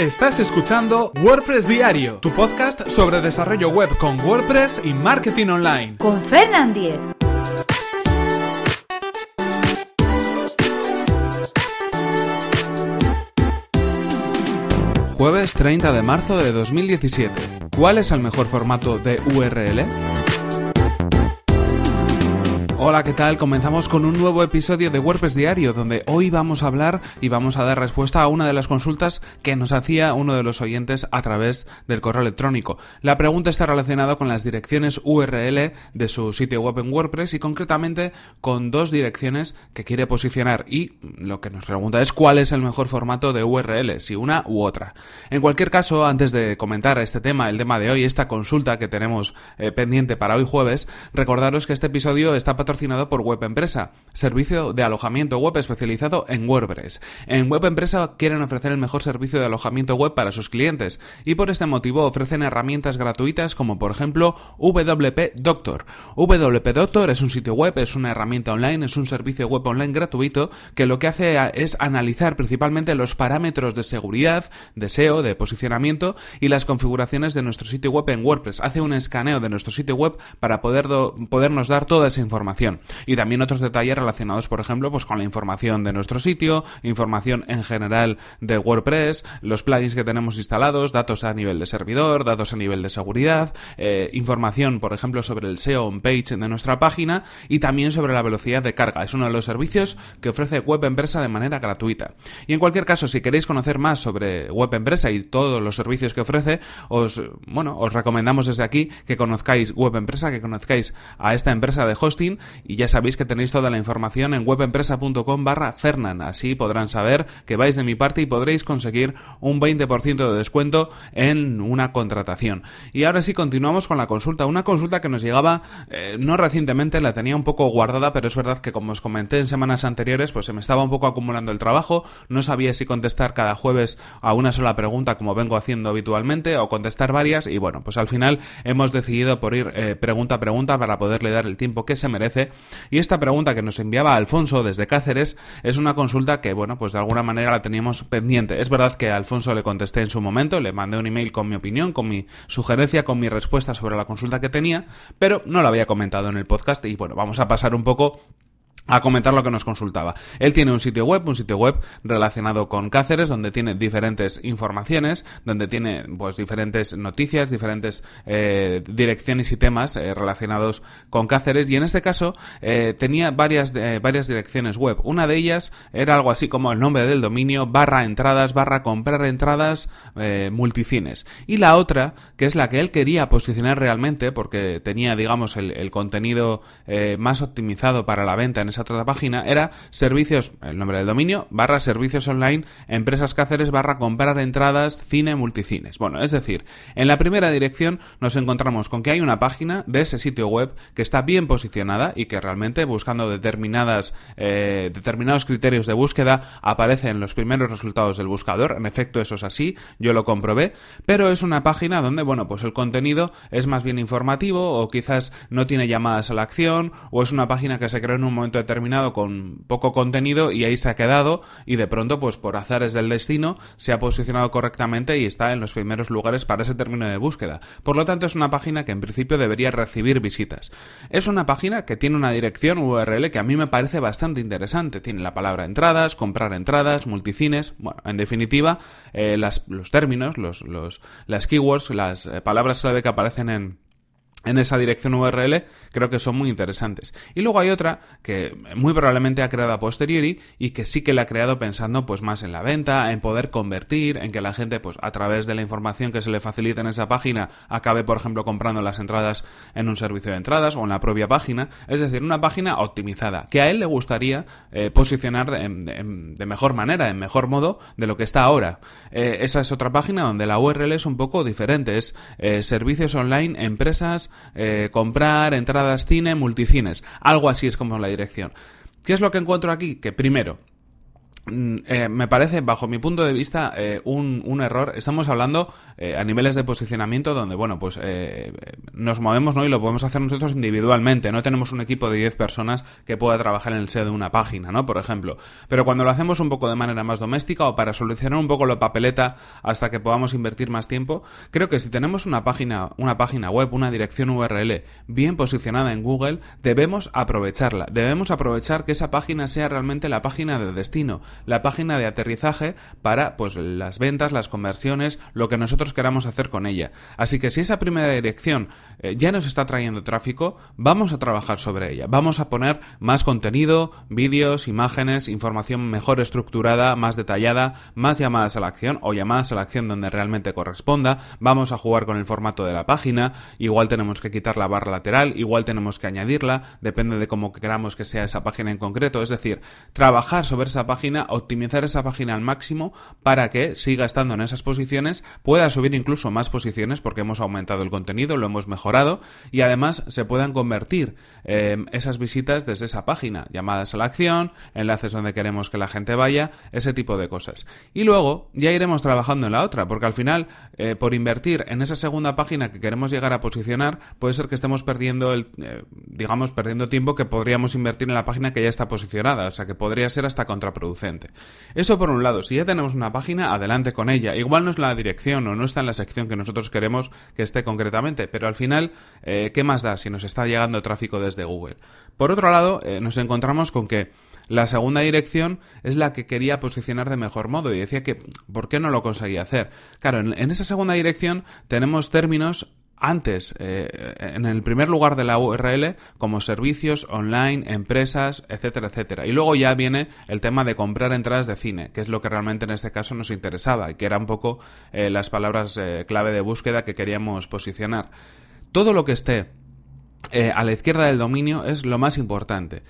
Estás escuchando WordPress Diario, tu podcast sobre desarrollo web con WordPress y marketing online. Con Fernand Diez. Jueves 30 de marzo de 2017. ¿Cuál es el mejor formato de URL? Hola, ¿qué tal? Comenzamos con un nuevo episodio de WordPress Diario, donde hoy vamos a hablar y vamos a dar respuesta a una de las consultas que nos hacía uno de los oyentes a través del correo electrónico. La pregunta está relacionada con las direcciones URL de su sitio web en WordPress y concretamente con dos direcciones que quiere posicionar y lo que nos pregunta es cuál es el mejor formato de URL, si una u otra. En cualquier caso, antes de comentar este tema, el tema de hoy, esta consulta que tenemos eh, pendiente para hoy jueves, recordaros que este episodio está patrocinado patrocinado por Web Empresa, servicio de alojamiento web especializado en WordPress. En Web Empresa quieren ofrecer el mejor servicio de alojamiento web para sus clientes y por este motivo ofrecen herramientas gratuitas como por ejemplo WP Doctor. WP Doctor es un sitio web, es una herramienta online, es un servicio web online gratuito que lo que hace es analizar principalmente los parámetros de seguridad, de SEO, de posicionamiento y las configuraciones de nuestro sitio web en WordPress. Hace un escaneo de nuestro sitio web para poder podernos dar toda esa información y también otros detalles relacionados, por ejemplo, pues con la información de nuestro sitio, información en general de WordPress, los plugins que tenemos instalados, datos a nivel de servidor, datos a nivel de seguridad, eh, información, por ejemplo, sobre el SEO on page de nuestra página y también sobre la velocidad de carga. Es uno de los servicios que ofrece Web Empresa de manera gratuita. Y en cualquier caso, si queréis conocer más sobre Web Empresa y todos los servicios que ofrece, os, bueno, os recomendamos desde aquí que conozcáis Web Empresa, que conozcáis a esta empresa de hosting y ya sabéis que tenéis toda la información en webempresa.com barra Fernan. Así podrán saber que vais de mi parte y podréis conseguir un 20% de descuento en una contratación. Y ahora sí continuamos con la consulta. Una consulta que nos llegaba eh, no recientemente, la tenía un poco guardada, pero es verdad que como os comenté en semanas anteriores, pues se me estaba un poco acumulando el trabajo. No sabía si contestar cada jueves a una sola pregunta como vengo haciendo habitualmente o contestar varias y bueno, pues al final hemos decidido por ir eh, pregunta a pregunta para poderle dar el tiempo que se merece y esta pregunta que nos enviaba Alfonso desde Cáceres es una consulta que, bueno, pues de alguna manera la teníamos pendiente. Es verdad que a Alfonso le contesté en su momento, le mandé un email con mi opinión, con mi sugerencia, con mi respuesta sobre la consulta que tenía, pero no la había comentado en el podcast y bueno, vamos a pasar un poco a comentar lo que nos consultaba. Él tiene un sitio web, un sitio web relacionado con Cáceres, donde tiene diferentes informaciones, donde tiene pues diferentes noticias, diferentes eh, direcciones y temas eh, relacionados con Cáceres. Y en este caso eh, tenía varias, varias direcciones web. Una de ellas era algo así como el nombre del dominio barra entradas barra comprar entradas multicines. Y la otra, que es la que él quería posicionar realmente, porque tenía, digamos, el, el contenido más optimizado para la venta en esa otra página era servicios, el nombre del dominio, barra servicios online, empresas Cáceres, barra comprar entradas, cine, multicines. Bueno, es decir, en la primera dirección nos encontramos con que hay una página de ese sitio web que está bien posicionada y que realmente buscando determinadas, eh, determinados criterios de búsqueda aparece en los primeros resultados del buscador. En efecto, eso es así, yo lo comprobé, pero es una página donde, bueno, pues el contenido es más bien informativo o quizás no tiene llamadas a la acción o es una página que se creó en un momento determinado con poco contenido y ahí se ha quedado y de pronto pues por azares del destino se ha posicionado correctamente y está en los primeros lugares para ese término de búsqueda. Por lo tanto es una página que en principio debería recibir visitas. Es una página que tiene una dirección URL que a mí me parece bastante interesante. Tiene la palabra entradas, comprar entradas, multicines, bueno, en definitiva eh, las, los términos, los, los, las keywords, las eh, palabras clave que aparecen en en esa dirección URL creo que son muy interesantes. Y luego hay otra que muy probablemente ha creado a posteriori y que sí que la ha creado pensando pues más en la venta, en poder convertir, en que la gente pues a través de la información que se le facilita en esa página acabe por ejemplo comprando las entradas en un servicio de entradas o en la propia página, es decir, una página optimizada que a él le gustaría eh, posicionar de, mejor manera, en mejor modo de lo que está ahora. Eh, esa es otra página donde la URL es un poco diferente, es eh, servicios online, empresas, eh, comprar entradas cine, multicines. Algo así es como la dirección. ¿Qué es lo que encuentro aquí? Que primero, eh, me parece, bajo mi punto de vista, eh, un, un, error. Estamos hablando eh, a niveles de posicionamiento donde, bueno, pues nos movemos ¿no? y lo podemos hacer nosotros individualmente. No tenemos un equipo de 10 personas que pueda trabajar en el SEO de una página, ¿no? Por ejemplo. Pero cuando lo hacemos un poco de manera más doméstica o para solucionar un poco la papeleta hasta que podamos invertir más tiempo, creo que si tenemos una página, una página web, una dirección URL bien posicionada en Google, debemos aprovecharla. Debemos aprovechar que esa página sea realmente la página de destino la página de aterrizaje para pues las ventas, las conversiones, lo que nosotros queramos hacer con ella. Así que si esa primera dirección eh, ya nos está trayendo tráfico, vamos a trabajar sobre ella. Vamos a poner más contenido, vídeos, imágenes, información mejor estructurada, más detallada, más llamadas a la acción o llamadas a la acción donde realmente corresponda. Vamos a jugar con el formato de la página. Igual tenemos que quitar la barra lateral, igual tenemos que añadirla, depende de cómo queramos que sea esa página en concreto. Es decir, trabajar sobre esa página optimizar esa página al máximo para que siga estando en esas posiciones, pueda subir incluso más posiciones porque hemos aumentado el contenido, lo hemos mejorado y además se puedan convertir eh, esas visitas desde esa página, llamadas a la acción, enlaces donde queremos que la gente vaya, ese tipo de cosas. Y luego ya iremos trabajando en la otra, porque al final, eh, por invertir en esa segunda página que queremos llegar a posicionar, puede ser que estemos perdiendo el, eh, digamos, perdiendo tiempo que podríamos invertir en la página que ya está posicionada, o sea que podría ser hasta contraproducente. Eso por un lado, si ya tenemos una página, adelante con ella. Igual no es la dirección o no está en la sección que nosotros queremos que esté concretamente, pero al final, eh, ¿qué más da si nos está llegando tráfico desde Google? Por otro lado, eh, nos encontramos con que la segunda dirección es la que quería posicionar de mejor modo y decía que ¿por qué no lo conseguía hacer? Claro, en esa segunda dirección tenemos términos antes, eh, en el primer lugar de la URL, como servicios, online, empresas, etcétera, etcétera. Y luego ya viene el tema de comprar entradas de cine, que es lo que realmente en este caso nos interesaba y que era un poco eh, las palabras eh, clave de búsqueda que queríamos posicionar. Todo lo que esté eh, a la izquierda del dominio es lo más importante.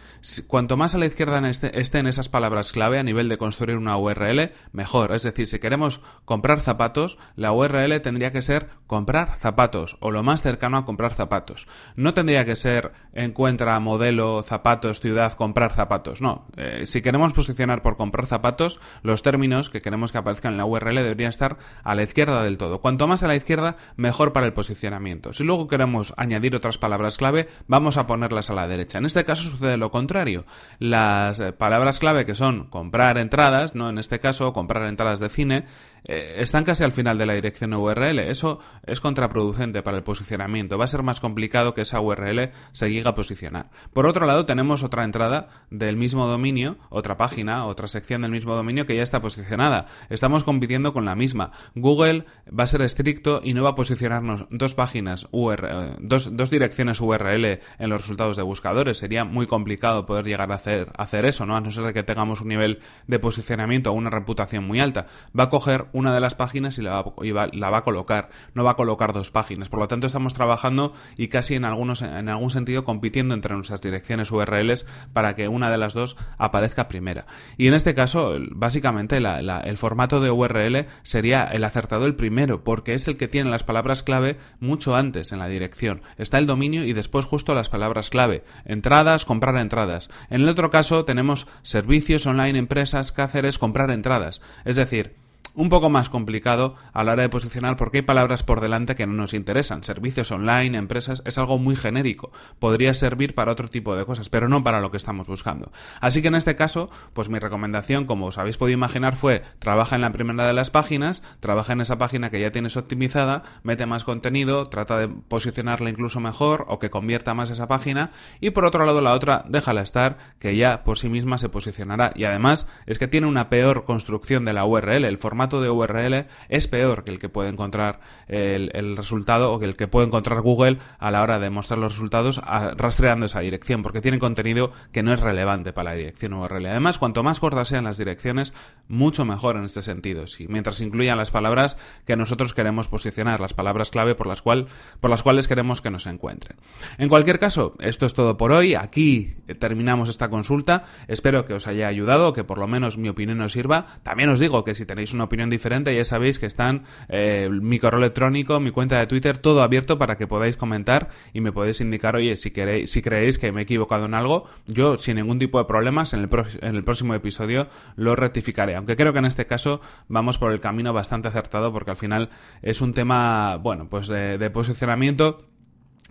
Cuanto más a la izquierda este, estén esas palabras clave a nivel de construir una URL, mejor. Es decir, si queremos comprar zapatos, la URL tendría que ser comprar zapatos o lo más cercano a comprar zapatos. No tendría que ser encuentra modelo, zapatos, ciudad, comprar zapatos. No. Eh, si queremos posicionar por comprar zapatos, los términos que queremos que aparezcan en la URL deberían estar a la izquierda del todo. Cuanto más a la izquierda, mejor para el posicionamiento. Si luego queremos añadir otras palabras clave, vamos a ponerlas a la derecha. En este caso sucede lo contrario. Las eh, palabras clave que son comprar entradas, no en este caso comprar entradas de cine, eh, están casi al final de la dirección URL. Eso es contraproducente para el posicionamiento. Va a ser más complicado que esa URL se llegue a posicionar. Por otro lado, tenemos otra entrada del mismo dominio, otra página, otra sección del mismo dominio que ya está posicionada. Estamos compitiendo con la misma. Google va a ser estricto y no va a posicionarnos dos páginas URL, dos, dos direcciones URL en los resultados de buscadores. Sería muy complicado poder llegar a hacer, hacer eso, ¿no? A no ser que tengamos un nivel de posicionamiento o una reputación muy alta. Va a coger una de las páginas y la va, a colocar, no va a colocar dos páginas. Por lo tanto, estamos trabajando y casi en, algunos, en algún sentido compitiendo entre nuestras direcciones URLs para que una de las dos aparezca primera. Y en este caso, básicamente, el formato de URL sería el acertado el primero, porque es el que tiene las palabras clave mucho antes en la dirección. Está el dominio y después justo las palabras clave. Entradas, comprar entradas. En el otro caso tenemos servicios online, empresas, cáceres, comprar entradas. Es decir, un poco más complicado a la hora de posicionar porque hay palabras por delante que no nos interesan. Servicios online, empresas, es algo muy genérico. Podría servir para otro tipo de cosas, pero no para lo que estamos buscando. Así que en este caso, pues mi recomendación, como os habéis podido imaginar, fue trabaja en la primera de las páginas, trabaja en esa página que ya tienes optimizada, mete más contenido, trata de posicionarla incluso mejor o que convierta más esa página y por otro lado la otra, déjala estar, que ya por sí misma se posicionará. Y además es que tiene una peor construcción de la URL, el formato de URL es peor que el que puede encontrar el, resultado o que el que puede encontrar Google a la hora de mostrar los resultados rastreando esa dirección, porque tiene contenido que no es relevante para la dirección URL. Además, cuanto más cortas sean las direcciones, mucho mejor en este sentido. Si mientras incluyan las palabras que nosotros queremos posicionar, las palabras clave por las, cual, por las cuales queremos que nos encuentren. En cualquier caso, esto es todo por hoy. Aquí terminamos esta consulta. Espero que os haya ayudado, que por lo menos mi opinión os sirva. También os digo que si tenéis una opinión diferente, ya sabéis que están eh, mi correo electrónico, mi cuenta de Twitter, todo abierto para que podáis comentar y me podéis indicar, oye, si queréis, si creéis que me he equivocado en algo, yo sin ningún tipo de problemas en el, en el próximo episodio lo rectificaré. Aunque creo que en este caso vamos por el camino bastante acertado porque al final es un tema, bueno, pues de posicionamiento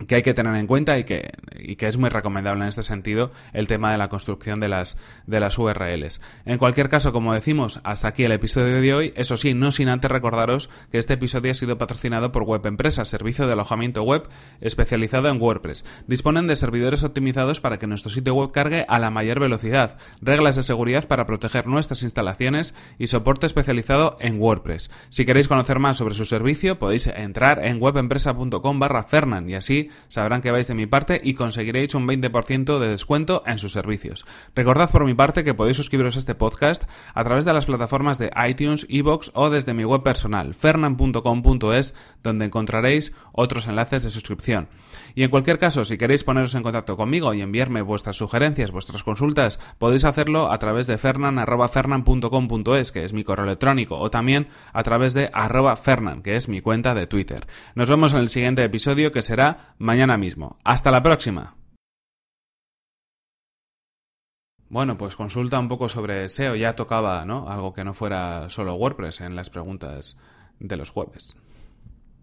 que hay que tener en cuenta y que, y que es muy recomendable en este sentido el tema de la construcción de las, de las URLs. En cualquier caso, como decimos, hasta aquí el episodio de hoy. Eso sí, no sin antes recordaros que este episodio ha sido patrocinado por Web Empresa, servicio de alojamiento web especializado en WordPress. Disponen de servidores optimizados para que nuestro sitio web cargue a la mayor velocidad, reglas de seguridad para proteger nuestras instalaciones y soporte especializado en WordPress. Si queréis conocer más sobre su servicio, podéis entrar en webempresa.com barra Fernan y sabrán que vais de mi parte y conseguiréis un 20% de descuento en sus servicios. Recordad por mi parte que podéis suscribiros a este podcast a través de las plataformas de iTunes, Evox o desde mi web personal, fernan.com.es, donde encontraréis otros enlaces de suscripción. Y en cualquier caso, si queréis poneros en contacto conmigo y enviarme vuestras sugerencias, vuestras consultas, podéis hacerlo a través de fernan.fernan.com.es, que es mi correo electrónico, o también a través de arroba fernan, que es mi cuenta de Twitter. Nos vemos en el siguiente episodio que será mañana mismo. Hasta la próxima. Bueno, pues consulta un poco sobre SEO. Ya tocaba, ¿no? Algo que no fuera solo WordPress en las preguntas de los jueves.